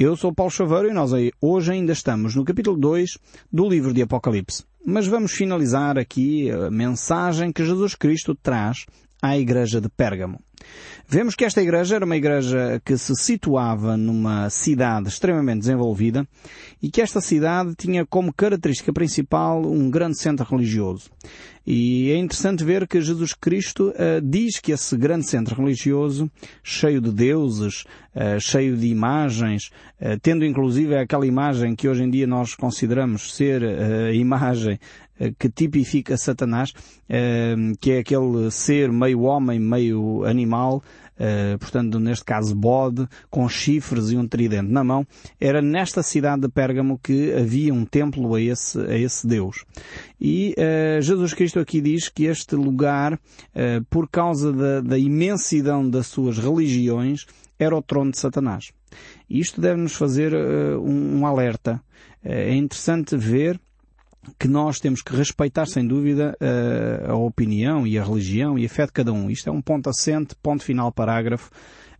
Eu sou Paulo Chaveiro e nós hoje ainda estamos no capítulo 2 do livro de Apocalipse. Mas vamos finalizar aqui a mensagem que Jesus Cristo traz à igreja de Pérgamo. Vemos que esta igreja era uma igreja que se situava numa cidade extremamente desenvolvida e que esta cidade tinha como característica principal um grande centro religioso. E é interessante ver que Jesus Cristo uh, diz que esse grande centro religioso, cheio de deuses, uh, cheio de imagens, uh, tendo inclusive aquela imagem que hoje em dia nós consideramos ser a imagem que tipifica Satanás, que é aquele ser meio homem, meio animal, Uh, portanto, neste caso bode, com chifres e um tridente na mão, era nesta cidade de Pérgamo que havia um templo a esse, a esse Deus. E Jesus Cristo aqui diz que este lugar, por causa da, da imensidão das suas religiões, era o trono de Satanás. Isto deve-nos fazer um, um alerta. É interessante ver que nós temos que respeitar, sem dúvida, a, a opinião e a religião e a fé de cada um. Isto é um ponto assente, ponto final, parágrafo,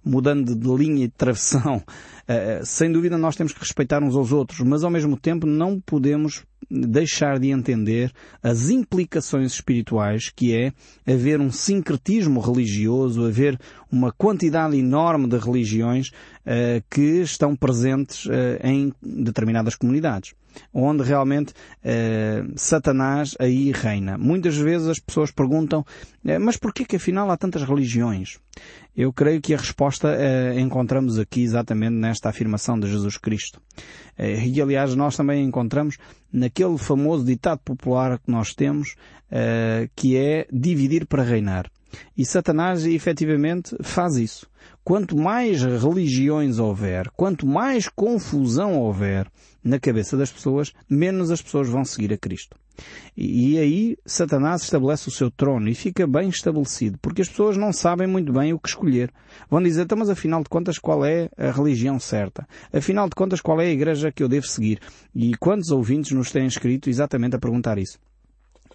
mudando de linha e de travessão. Uh, sem dúvida nós temos que respeitar uns aos outros, mas ao mesmo tempo não podemos deixar de entender as implicações espirituais que é haver um sincretismo religioso, haver uma quantidade enorme de religiões que estão presentes em determinadas comunidades onde realmente eh, Satanás aí reina. Muitas vezes as pessoas perguntam, eh, mas porquê que afinal há tantas religiões? Eu creio que a resposta eh, encontramos aqui exatamente nesta afirmação de Jesus Cristo. Eh, e aliás nós também encontramos naquele famoso ditado popular que nós temos, eh, que é dividir para reinar. E Satanás efetivamente faz isso. Quanto mais religiões houver, quanto mais confusão houver na cabeça das pessoas, menos as pessoas vão seguir a Cristo. E, aí Satanás estabelece o seu trono e fica bem estabelecido, porque as pessoas não sabem muito bem o que escolher. Vão dizer, então, mas afinal de contas qual é a religião certa? Afinal de contas qual é a igreja que eu devo seguir? E quantos ouvintes nos têm escrito exatamente a perguntar isso?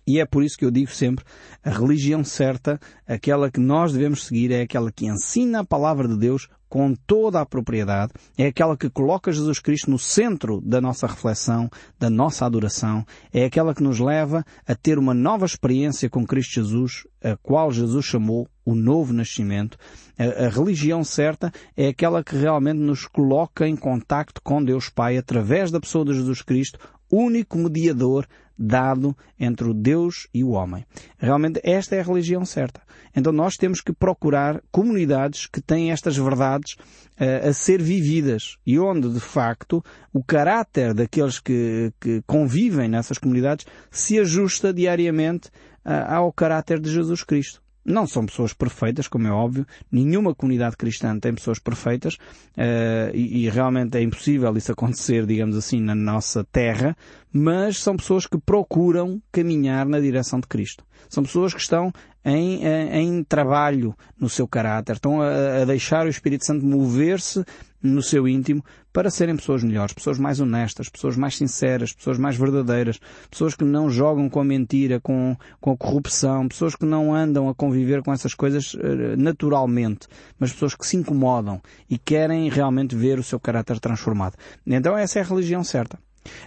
E é por isso que eu digo sempre, a religião certa, aquela que nós devemos seguir, é aquela que ensina a palavra de Deus com toda a propriedade, é aquela que coloca Jesus Cristo no centro da nossa reflexão, da nossa adoração, é aquela que nos leva a ter uma nova experiência com Cristo Jesus, a qual Jesus chamou o novo nascimento. A, a religião certa é aquela que realmente nos coloca em contacto com Deus Pai através da pessoa de Jesus Cristo, único mediador dado entre o Deus e o homem. Realmente esta é a religião certa. Então nós temos que procurar comunidades que têm estas verdades uh, a ser vividas e onde de facto o caráter daqueles que, que convivem nessas comunidades se ajusta diariamente uh, ao caráter de Jesus Cristo. Não são pessoas perfeitas, como é óbvio. Nenhuma comunidade cristã tem pessoas perfeitas uh, e, e, realmente é impossível isso acontecer, digamos assim, na nossa terra. Mas são pessoas que procuram caminhar na direção de Cristo. São pessoas que estão em, em, eh, em trabalho no seu caráter, estão a, a deixar o Espírito Santo mover-se no seu íntimo para serem pessoas melhores, pessoas mais honestas, pessoas mais sinceras, pessoas mais verdadeiras, pessoas que não jogam com a mentira, com, com a corrupção, pessoas que não andam a conviver com essas coisas uh, naturalmente, mas pessoas que se incomodam e querem realmente ver o seu caráter transformado. Então essa é a religião certa.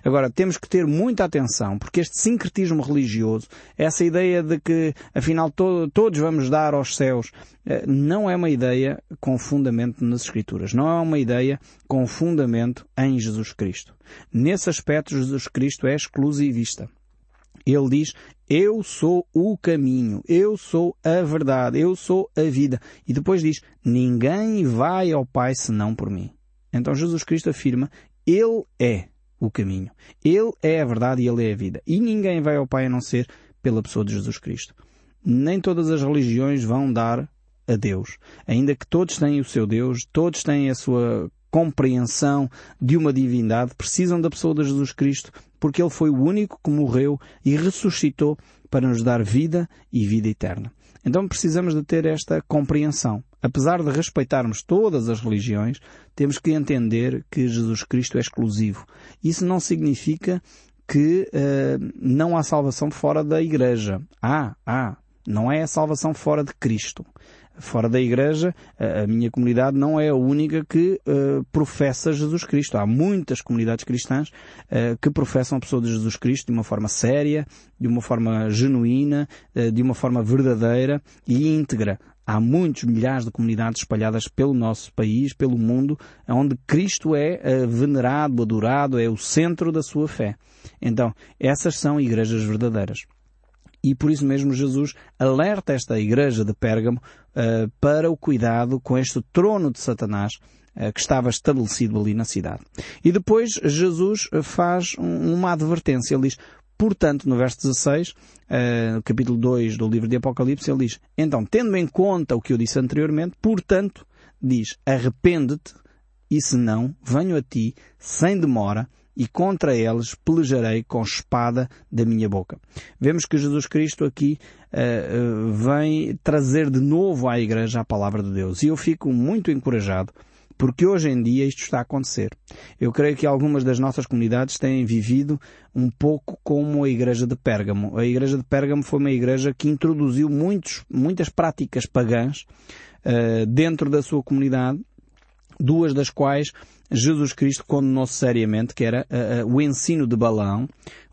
Agora, temos que ter muita atenção, porque este sincretismo religioso, essa ideia de que, afinal, to todos vamos dar aos céus, eh, não é uma ideia com fundamento nas Escrituras. Não é uma ideia com fundamento em Jesus Cristo. Nesse aspecto, Jesus Cristo é exclusivista. Ele diz, eu sou o caminho, eu sou a verdade, eu sou a vida. E depois diz, ninguém vai ao Pai senão por mim. Então Jesus Cristo afirma, Ele é o caminho. Ele é a verdade e Ele é a vida. E ninguém vai ao Pai a não ser pela pessoa de Jesus Cristo. Nem todas as religiões vão dar a Deus. Ainda que todos têm o seu Deus, todos têm a sua compreensão de uma divindade, precisam da pessoa de Jesus Cristo, porque Ele foi o único que morreu e ressuscitou para nos dar vida e vida eterna. Então precisamos de ter esta compreensão. Apesar de respeitarmos todas as religiões, temos que entender que Jesus Cristo é exclusivo. Isso não significa que uh, não há salvação fora da Igreja. Há, há. Não é a salvação fora de Cristo. Fora da igreja, a minha comunidade não é a única que uh, professa Jesus Cristo. Há muitas comunidades cristãs uh, que professam a pessoa de Jesus Cristo de uma forma séria, de uma forma genuína, uh, de uma forma verdadeira e íntegra. Há muitos milhares de comunidades espalhadas pelo nosso país, pelo mundo, onde Cristo é venerado, adorado, é o centro da sua fé. Então, essas são igrejas verdadeiras. E por isso mesmo Jesus alerta esta igreja de Pérgamo uh, para o cuidado com este trono de Satanás uh, que estava estabelecido ali na cidade. E depois Jesus faz um, uma advertência. Ele diz, portanto, no verso 16, uh, no capítulo 2 do livro de Apocalipse, ele diz, então, tendo em conta o que eu disse anteriormente, portanto, diz, arrepende-te e se não, venho a ti sem demora e contra eles pelejarei com espada da minha boca. Vemos que Jesus Cristo aqui uh, vem trazer de novo à Igreja a palavra de Deus. E eu fico muito encorajado porque hoje em dia isto está a acontecer. Eu creio que algumas das nossas comunidades têm vivido um pouco como a igreja de Pérgamo. A igreja de Pérgamo foi uma igreja que introduziu muitos, muitas práticas pagãs uh, dentro da sua comunidade, duas das quais Jesus Cristo condenou seriamente, que era uh, uh, o ensino de balão,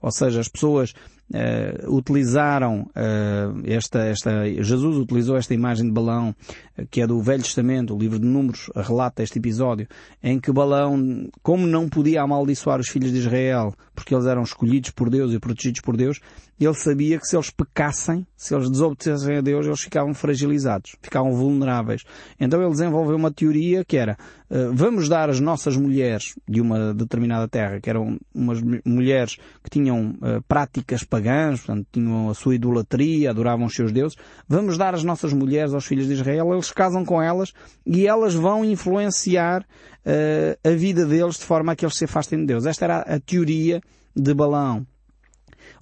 ou seja, as pessoas uh, utilizaram uh, esta, esta, Jesus utilizou esta imagem de balão, uh, que é do Velho Testamento, o livro de Números relata este episódio, em que Balão, como não podia amaldiçoar os filhos de Israel, porque eles eram escolhidos por Deus e protegidos por Deus, ele sabia que se eles pecassem, se eles desobedecessem a Deus, eles ficavam fragilizados, ficavam vulneráveis. Então ele desenvolveu uma teoria que era, vamos dar as nossas mulheres de uma determinada terra, que eram umas mulheres que tinham práticas pagãs, portanto, tinham a sua idolatria, adoravam os seus deuses. Vamos dar as nossas mulheres aos filhos de Israel, eles casam com elas e elas vão influenciar uh, a vida deles de forma a que eles se afastem de Deus. Esta era a teoria de Balaão.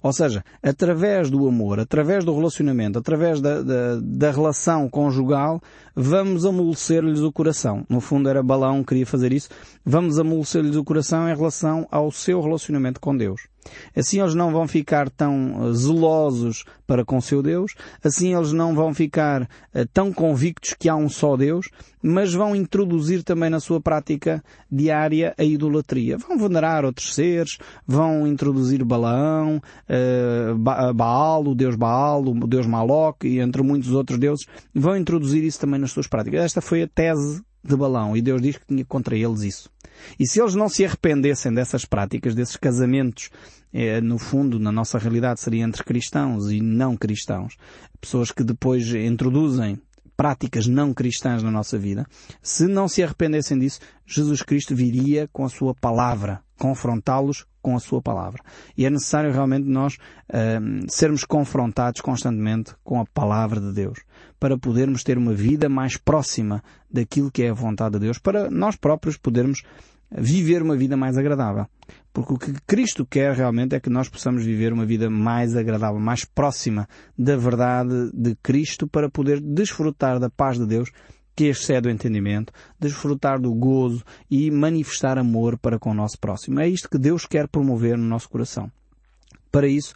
Ou seja, através do amor, através do relacionamento, através da, da, da relação conjugal, vamos amolecer-lhes o coração. No fundo era Balão que queria fazer isso. Vamos amolecer-lhes o coração em relação ao seu relacionamento com Deus. Assim eles não vão ficar tão eh, zelosos para com seu Deus, assim eles não vão ficar uh, tão convictos que há um só Deus, mas vão introduzir também na sua prática diária a idolatria. Vão venerar outros seres, vão introduzir Balaão, uh, Baal, o Deus Baal, o Deus Maloc e entre muitos outros deuses, vão introduzir isso também nas suas práticas. Esta foi a tese de Balão e Deus diz que tinha contra eles isso. E se eles não se arrependessem dessas práticas, desses casamentos, eh, no fundo, na nossa realidade, seria entre cristãos e não cristãos, pessoas que depois introduzem práticas não cristãs na nossa vida, se não se arrependessem disso, Jesus Cristo viria com a sua palavra, confrontá-los com a sua palavra. E é necessário realmente nós uh, sermos confrontados constantemente com a palavra de Deus, para podermos ter uma vida mais próxima daquilo que é a vontade de Deus, para nós próprios podermos viver uma vida mais agradável. Porque o que Cristo quer realmente é que nós possamos viver uma vida mais agradável, mais próxima da verdade de Cristo para poder desfrutar da paz de Deus que excede o entendimento, desfrutar do gozo e manifestar amor para com o nosso próximo. É isto que Deus quer promover no nosso coração. Para isso,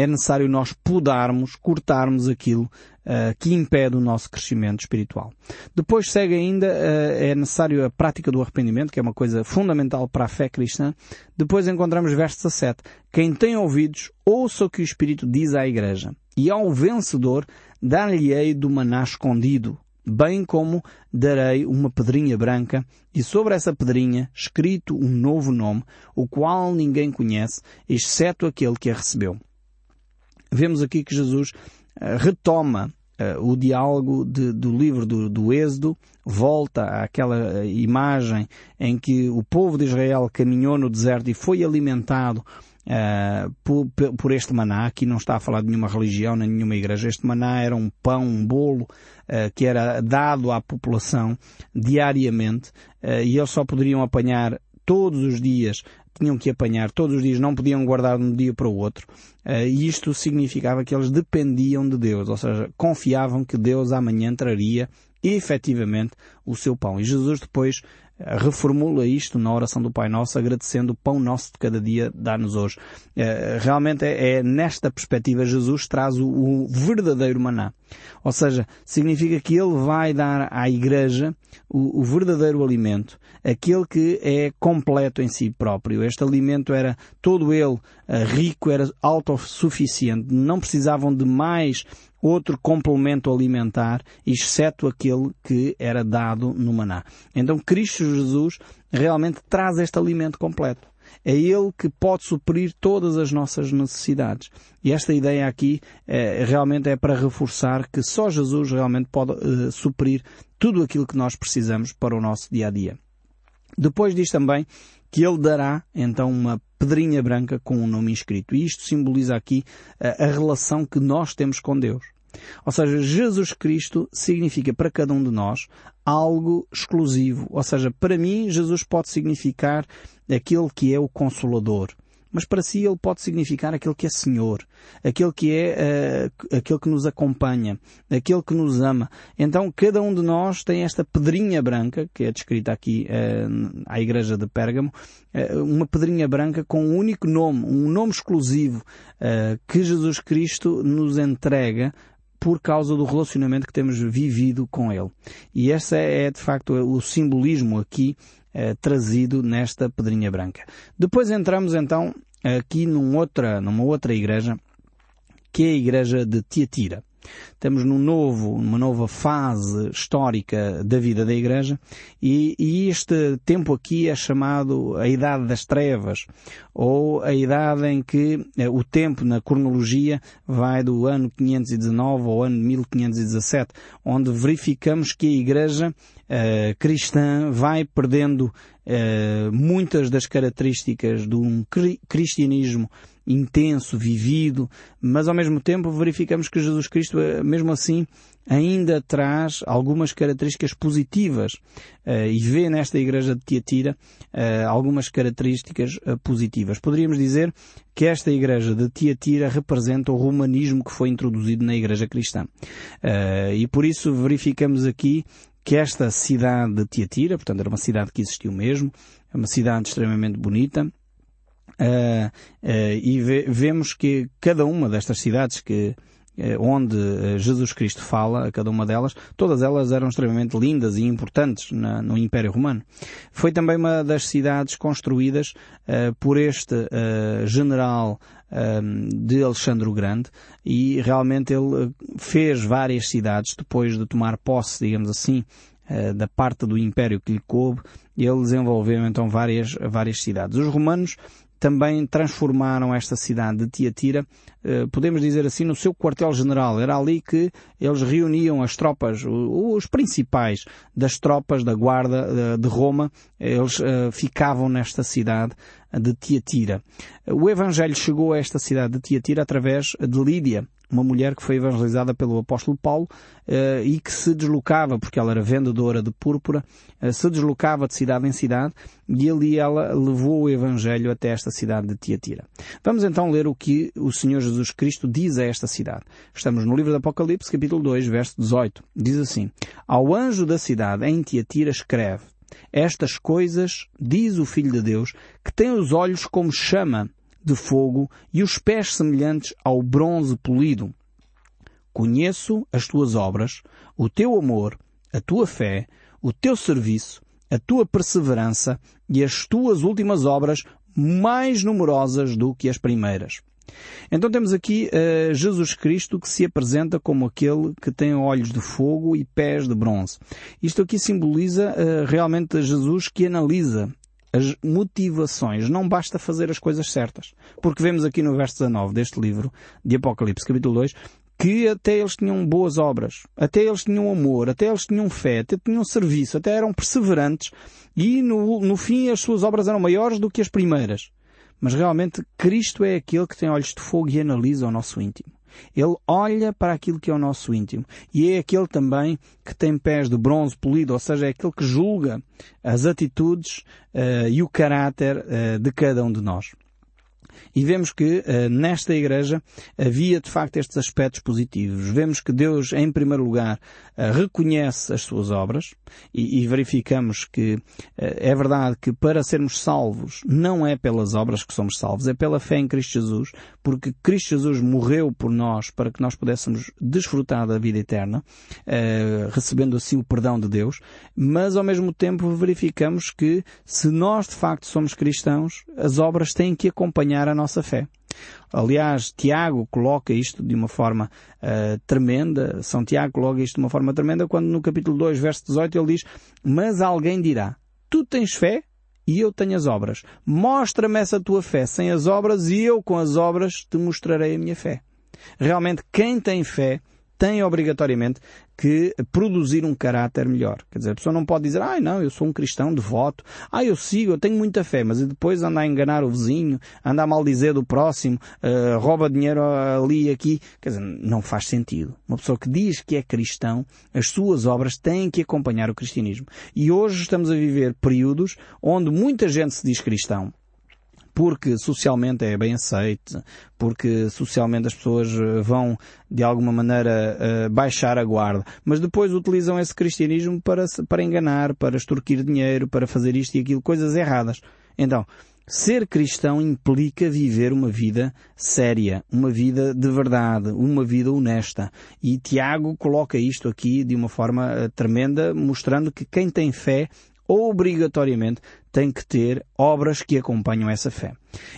é necessário nós podarmos, cortarmos aquilo uh, que impede o nosso crescimento espiritual. Depois segue ainda, uh, é necessário a prática do arrependimento, que é uma coisa fundamental para a fé cristã. Depois encontramos verso 17. Quem tem ouvidos, ouça o que o Espírito diz à Igreja. E ao vencedor, dar-lhe-ei do maná escondido, bem como darei uma pedrinha branca, e sobre essa pedrinha escrito um novo nome, o qual ninguém conhece, exceto aquele que a recebeu vemos aqui que Jesus uh, retoma uh, o diálogo de, do livro do, do Êxodo, volta àquela eh, imagem em que o povo de Israel caminhou no deserto e foi alimentado Uh, por, por, este maná, aqui não está a falar de nenhuma religião nem nenhuma igreja, este maná era um pão, um bolo uh, que era dado à população diariamente uh, e eles só poderiam apanhar todos os dias tinham que apanhar todos os dias, não podiam guardar de um dia para o outro. Uh, e isto significava que eles dependiam de Deus, ou seja, confiavam que Deus amanhã traria efetivamente o seu pão. E Jesus depois reformula isto na oração do Pai Nosso, agradecendo o pão nosso de cada dia, dá-nos hoje. Realmente é, é, nesta perspectiva Jesus traz o, verdadeiro maná. Ou seja, significa que Ele vai dar à Igreja o, o verdadeiro alimento, aquele que é completo em si próprio. Este alimento era todo ele rico, era autossuficiente, não precisavam de mais outro complemento alimentar, exceto aquele que era dado no maná. Então Cristo Jesus realmente traz este alimento completo. É Ele que pode suprir todas as nossas necessidades. E esta ideia aqui é, realmente é para reforçar que só Jesus realmente pode uh, suprir tudo aquilo que nós precisamos para o nosso dia a dia. Depois diz também que Ele dará então uma pedrinha branca com um nome inscrito. E isto simboliza aqui a, a relação que nós temos com Deus. Ou seja, Jesus Cristo significa para cada um de nós algo exclusivo. Ou seja, para mim, Jesus pode significar aquele que é o Consolador. Mas para si ele pode significar aquele que é Senhor, aquele que é uh, aquele que nos acompanha, aquele que nos ama. Então cada um de nós tem esta pedrinha branca, que é descrita aqui uh, à igreja de Pérgamo, uh, uma pedrinha branca com um único nome, um nome exclusivo, que Jesus Cristo nos entrega por causa do relacionamento que temos vivido com Ele. E esse é, é de facto o simbolismo aqui eh, trazido nesta pedrinha branca. Depois entramos então aqui outra, numa outra igreja, que é a igreja de Tiatira. Estamos num novo, numa nova fase histórica da vida da Igreja e, e, este tempo aqui é chamado a Idade das Trevas ou a idade em que eh, o tempo na cronologia vai do ano 519 ao ano 1517, onde verificamos que a Igreja eh, cristã vai perdendo eh, muitas das características de um cristianismo intenso, vivido, mas ao mesmo tempo verificamos que Jesus Cristo, eh, mesmo assim, ainda traz algumas características positivas uh, e vê nesta igreja de Tiatira uh, algumas características positivas. Poderíamos dizer que esta igreja de Tiatira representa o romanismo que foi introduzido na igreja cristã. e por isso verificamos aqui que esta cidade de Tiatira, portanto era uma cidade que existiu mesmo, é uma cidade extremamente bonita, e ve vemos que cada uma destas cidades que uh, onde Jesus Cristo fala, a cada uma delas, todas elas eram extremamente lindas e importantes na, no Império Romano. Foi também uma das cidades construídas por este general de Alexandre o Grande e realmente ele fez várias cidades depois de tomar posse, digamos assim, da parte do Império que lhe coube, ele desenvolveu então várias, várias cidades. Os romanos também transformaram esta cidade de Tiatira, eh, podemos dizer assim, no seu quartel-general. Era ali que eles reuniam as tropas, os principais das tropas da guarda eh, de Roma, eles eh, ficavam nesta cidade de Tiatira. O Evangelho chegou a esta cidade de Tiatira através de Lídia, uma mulher que foi evangelizada pelo apóstolo Paulo uh, e que se deslocava, porque ela era vendedora de púrpura, uh, se deslocava de cidade em cidade e ali ela levou o evangelho até esta cidade de Tiatira. Vamos então ler o que o Senhor Jesus Cristo diz a esta cidade. Estamos no livro do Apocalipse, capítulo 2, verso 18. Diz assim: Ao anjo da cidade em Tiatira escreve: Estas coisas diz o Filho de Deus, que tem os olhos como chama de fogo e os pés semelhantes ao bronze polido. Conheço as tuas obras, o teu amor, a tua fé, o teu serviço, a tua perseverança e as tuas últimas obras mais numerosas do que as primeiras. Então temos aqui uh, Jesus Cristo que se apresenta como aquele que tem olhos de fogo e pés de bronze. Isto aqui simboliza uh, realmente Jesus que analisa as motivações. Não basta fazer as coisas certas. Porque vemos aqui no verso 19 deste livro de Apocalipse, capítulo 2, que até eles tinham boas obras, até eles tinham amor, até eles tinham fé, até tinham serviço, até eram perseverantes e no, no fim as suas obras eram maiores do que as primeiras. Mas realmente Cristo é aquele que tem olhos de fogo e analisa o nosso íntimo. Ele olha para aquilo que é o nosso íntimo. E é aquele também que tem pés de bronze polido, ou seja, é aquele que julga as atitudes uh, e o caráter uh, de cada um de nós. E vemos que uh, nesta igreja havia de facto estes aspectos positivos. Vemos que Deus, em primeiro lugar, uh, reconhece as suas obras e, e verificamos que uh, é verdade que para sermos salvos não é pelas obras que somos salvos, é pela fé em Cristo Jesus, porque Cristo Jesus morreu por nós para que nós pudéssemos desfrutar da vida eterna, recebendo assim o perdão de Deus, mas ao mesmo tempo verificamos que se nós de facto somos cristãos, as obras têm que acompanhar a nossa fé. Aliás, Tiago coloca isto de uma forma uh, tremenda, São Tiago coloca isto de uma forma tremenda quando no capítulo 2, verso 18 ele diz, mas alguém dirá, tu tens fé e eu tenho as obras. Mostra-me essa tua fé sem as obras e eu com as obras te mostrarei a minha fé. Realmente quem tem fé tem obrigatoriamente que produzir um caráter melhor. Quer dizer, a pessoa não pode dizer, ai não, eu sou um cristão devoto, ah, eu sigo, eu tenho muita fé, mas depois anda a enganar o vizinho, anda a maldizer do próximo, uh, rouba dinheiro ali e aqui. Quer dizer, não faz sentido. Uma pessoa que diz que é cristão, as suas obras têm que acompanhar o cristianismo. E hoje estamos a viver períodos onde muita gente se diz cristão, porque socialmente é bem aceite, porque socialmente as pessoas eh, vão de alguma maneira eh, baixar a guarda, mas depois utilizam esse cristianismo para, para enganar, para extorquir dinheiro, para fazer isto e aquilo, coisas erradas. Então, Ser cristão implica viver uma vida séria, uma vida de verdade, uma vida honesta. E Tiago coloca isto aqui de uma forma eh, tremenda, mostrando que quem tem fé obrigatoriamente tem que ter obras que acompanham essa fé.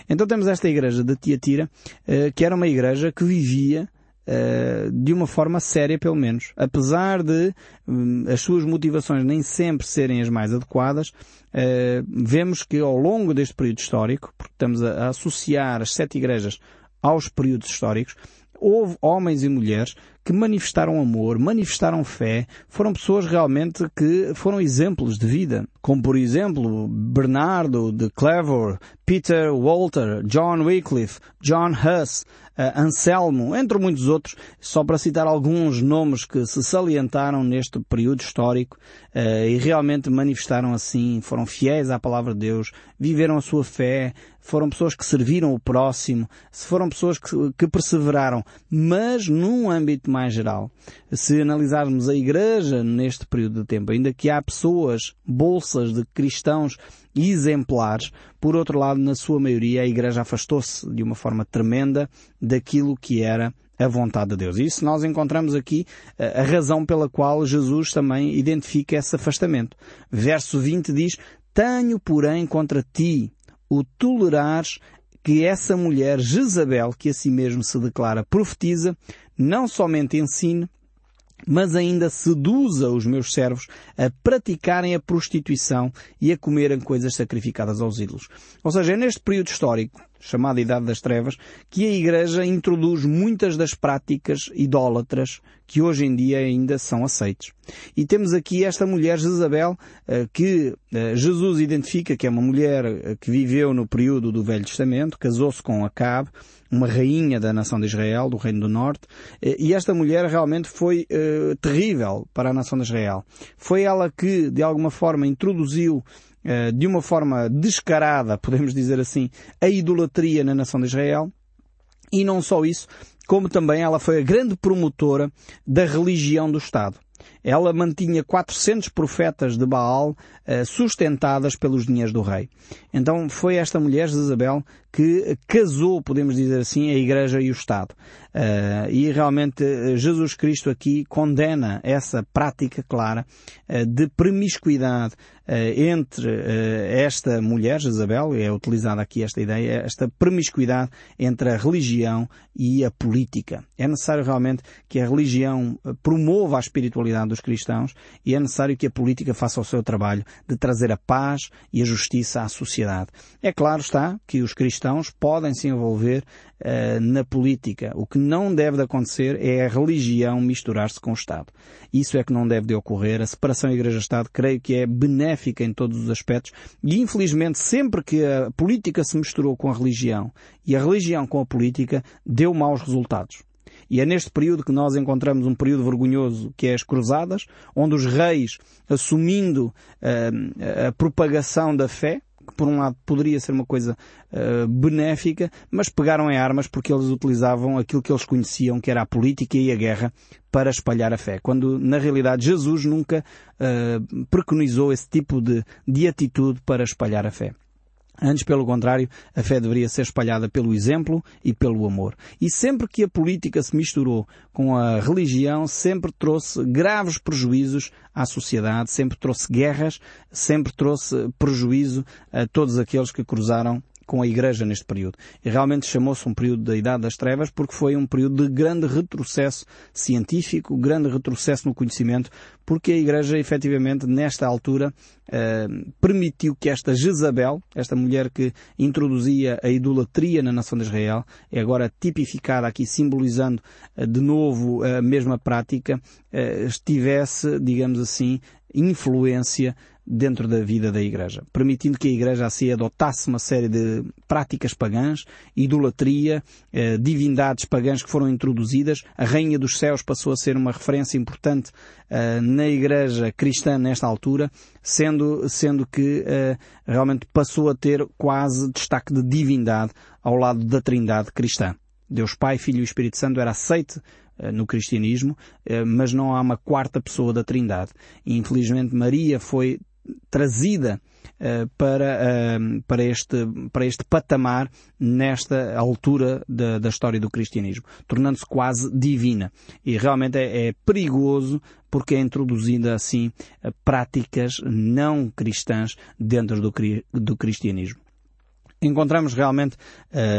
Então temos esta igreja de Tiatira, eh, que era uma igreja que vivia eh, de uma forma séria, pelo menos. Apesar de hum, as suas motivações nem sempre serem as mais adequadas, eh, vemos que ao longo deste período histórico, porque estamos a associar as sete igrejas aos períodos históricos, houve homens e mulheres que manifestaram amor, manifestaram fé, foram pessoas realmente que foram exemplos de vida, como por exemplo Bernardo de Clever, Peter Walter, John Wycliffe, John Huss, uh, Anselmo, entre muitos outros, só para citar alguns nomes que se salientaram neste período histórico uh, e realmente manifestaram assim, foram fiéis à palavra de Deus, viveram a sua fé, foram pessoas que serviram o próximo, foram pessoas que, que perseveraram, mas num âmbito mais geral. Se analisarmos a Igreja neste período de tempo, ainda que há pessoas, bolsas de cristãos exemplares, por outro lado, na sua maioria, a Igreja afastou-se de uma forma tremenda daquilo que era a vontade de Deus. Isso nós encontramos aqui eh, a razão pela qual Jesus também identifica esse afastamento. Verso 20 diz, Tenho, porém, contra ti o tolerares que essa mulher Jezabel, que a si mesmo se declara profetiza, não somente ensine, mas ainda seduza os meus servos a praticarem a prostituição e a comerem coisas sacrificadas aos ídolos. Ou seja, é neste período histórico, chamado Idade das Trevas, que a Igreja introduz muitas das práticas idólatras que hoje em dia ainda são aceites. E temos aqui esta mulher Jezabel, eh, que eh, Jesus identifica que é uma mulher eh, que viveu no período do Velho Testamento, casou-se com Acabe, uma rainha da nação de Israel, do Reino do Norte, e esta mulher realmente foi uh, terrível para a nação de Israel. Foi ela que, de alguma forma, introduziu uh, de uma forma descarada, podemos dizer assim, a idolatria na nação de Israel. E não só isso, como também ela foi a grande promotora da religião do Estado. Ela mantinha 400 profetas de Baal sustentadas pelos dinheiros do rei. Então foi esta mulher, Isabel, que casou, podemos dizer assim, a Igreja e o Estado. Uh, e realmente eh, Jesus Cristo aqui condena essa prática clara uh, de promiscuidade uh, entre esta mulher, Jezabel, é utilizada aqui esta ideia, esta promiscuidade entre a religião e a política. É necessário realmente que a religião promova a espiritualidade dos cristãos e é necessário que a política faça o seu trabalho de trazer a paz e a justiça à sociedade. É claro está que os cristãos cristãos podem se envolver uh, na política. O que não deve de acontecer é a religião misturar-se com o Estado. Isso é que não deve de ocorrer. A separação Igreja-Estado creio que é benéfica em todos os aspectos e infelizmente sempre que a política se misturou com a religião e a religião com a política deu maus resultados. E é neste período que nós encontramos um período vergonhoso que é as cruzadas, onde os reis, assumindo uh, a propagação da fé, que por um lado poderia ser uma coisa uh, benéfica, mas pegaram em armas porque eles utilizavam aquilo que eles conheciam, que era a política e a guerra, para espalhar a fé. Quando, na realidade, Jesus nunca uh, preconizou esse tipo de, de atitude para espalhar a fé. Antes, pelo contrário, a fé deveria ser espalhada pelo exemplo e pelo amor. E sempre que a política se misturou com a religião, sempre trouxe graves prejuízos à sociedade, sempre trouxe guerras, sempre trouxe prejuízo a todos aqueles que cruzaram com a Igreja neste período. E realmente chamou-se um período da Idade das Trevas porque foi um período de grande retrocesso científico, grande retrocesso no conhecimento, porque a Igreja efetivamente nesta altura eh, permitiu que esta Jezabel, esta mulher que introduzia a idolatria na nação de Israel, é agora tipificada aqui simbolizando eh, de novo a mesma prática, eh, estivesse, digamos assim, influência dentro da vida da Igreja, permitindo que a Igreja assim adotasse uma série de práticas pagãs, idolatria, eh, divindades pagãs que foram introduzidas. A Rainha dos Céus passou a ser uma referência importante eh, na Igreja cristã nesta altura, sendo, sendo que eh, realmente passou a ter quase destaque de divindade ao lado da Trindade cristã. Deus Pai, Filho e Espírito Santo era aceite eh, no cristianismo, eh, mas não há uma quarta pessoa da Trindade. Infelizmente Maria foi trazida uh, para, uh, para, este, para este patamar nesta altura da, da história do cristianismo, tornando-se quase divina. E realmente é, é perigoso porque é introduzida assim práticas não cristãs dentro do, do cristianismo encontramos realmente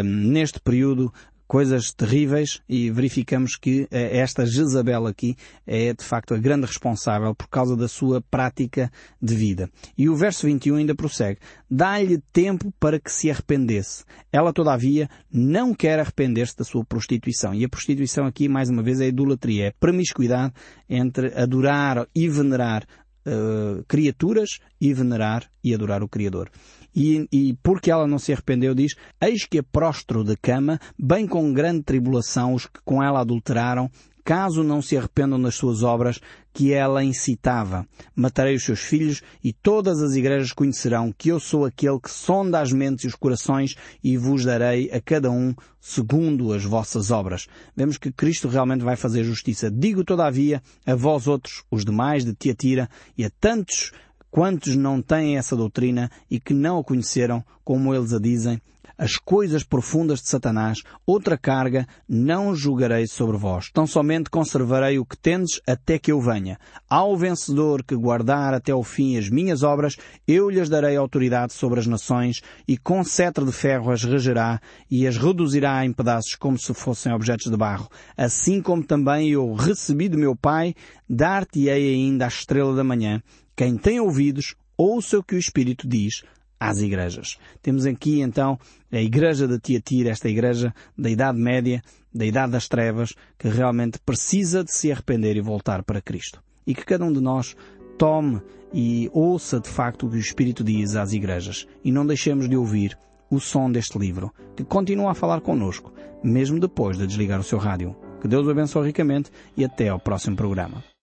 neste período coisas terríveis e verificamos que eh, esta Jezabel aqui é de facto a grande responsável por causa da sua prática de vida. E o verso 21 ainda prossegue. Dá-lhe tempo para que se arrependesse. Ela, todavia, não quer arrepender-se da sua prostituição. E a prostituição aqui, mais uma vez, é idolatria. É promiscuidade entre adorar e venerar uh, criaturas e venerar e adorar o Criador. E, e, porque ela não se arrependeu, diz, eis que a prostro de cama, bem com grande tribulação, os que com ela adulteraram, caso não se arrependam das suas obras que ela incitava. Matarei os seus filhos e todas as igrejas conhecerão que eu sou aquele que sonda as mentes e os corações e vos darei a cada um segundo as vossas obras. Vemos que Cristo realmente vai fazer justiça. Digo todavia a vós outros, os demais de Tiatira e a tantos Quantos não têm essa doutrina e que não a conheceram, como eles a dizem, as coisas profundas de Satanás, outra carga não julgarei sobre vós. Tão somente conservarei o que tendes até que eu venha. Ao vencedor que guardar até ao fim as minhas obras, eu lhes darei autoridade sobre as nações e com cetro de ferro as regerá e as reduzirá em pedaços como se fossem objetos de barro. Assim como também eu recebi do meu Pai, dar-te-ei ainda a estrela da manhã quem tem ouvidos, ouça o que o Espírito diz às igrejas. Temos aqui então a igreja de Tiatira, esta igreja da Idade Média, da Idade das Trevas, que realmente precisa de se arrepender e voltar para Cristo. E que cada um de nós tome e ouça de facto o que o Espírito diz às igrejas e não deixemos de ouvir o som deste livro, que continua a falar connosco, mesmo depois de desligar o seu rádio. Que Deus o abençoe ricamente e até ao próximo programa.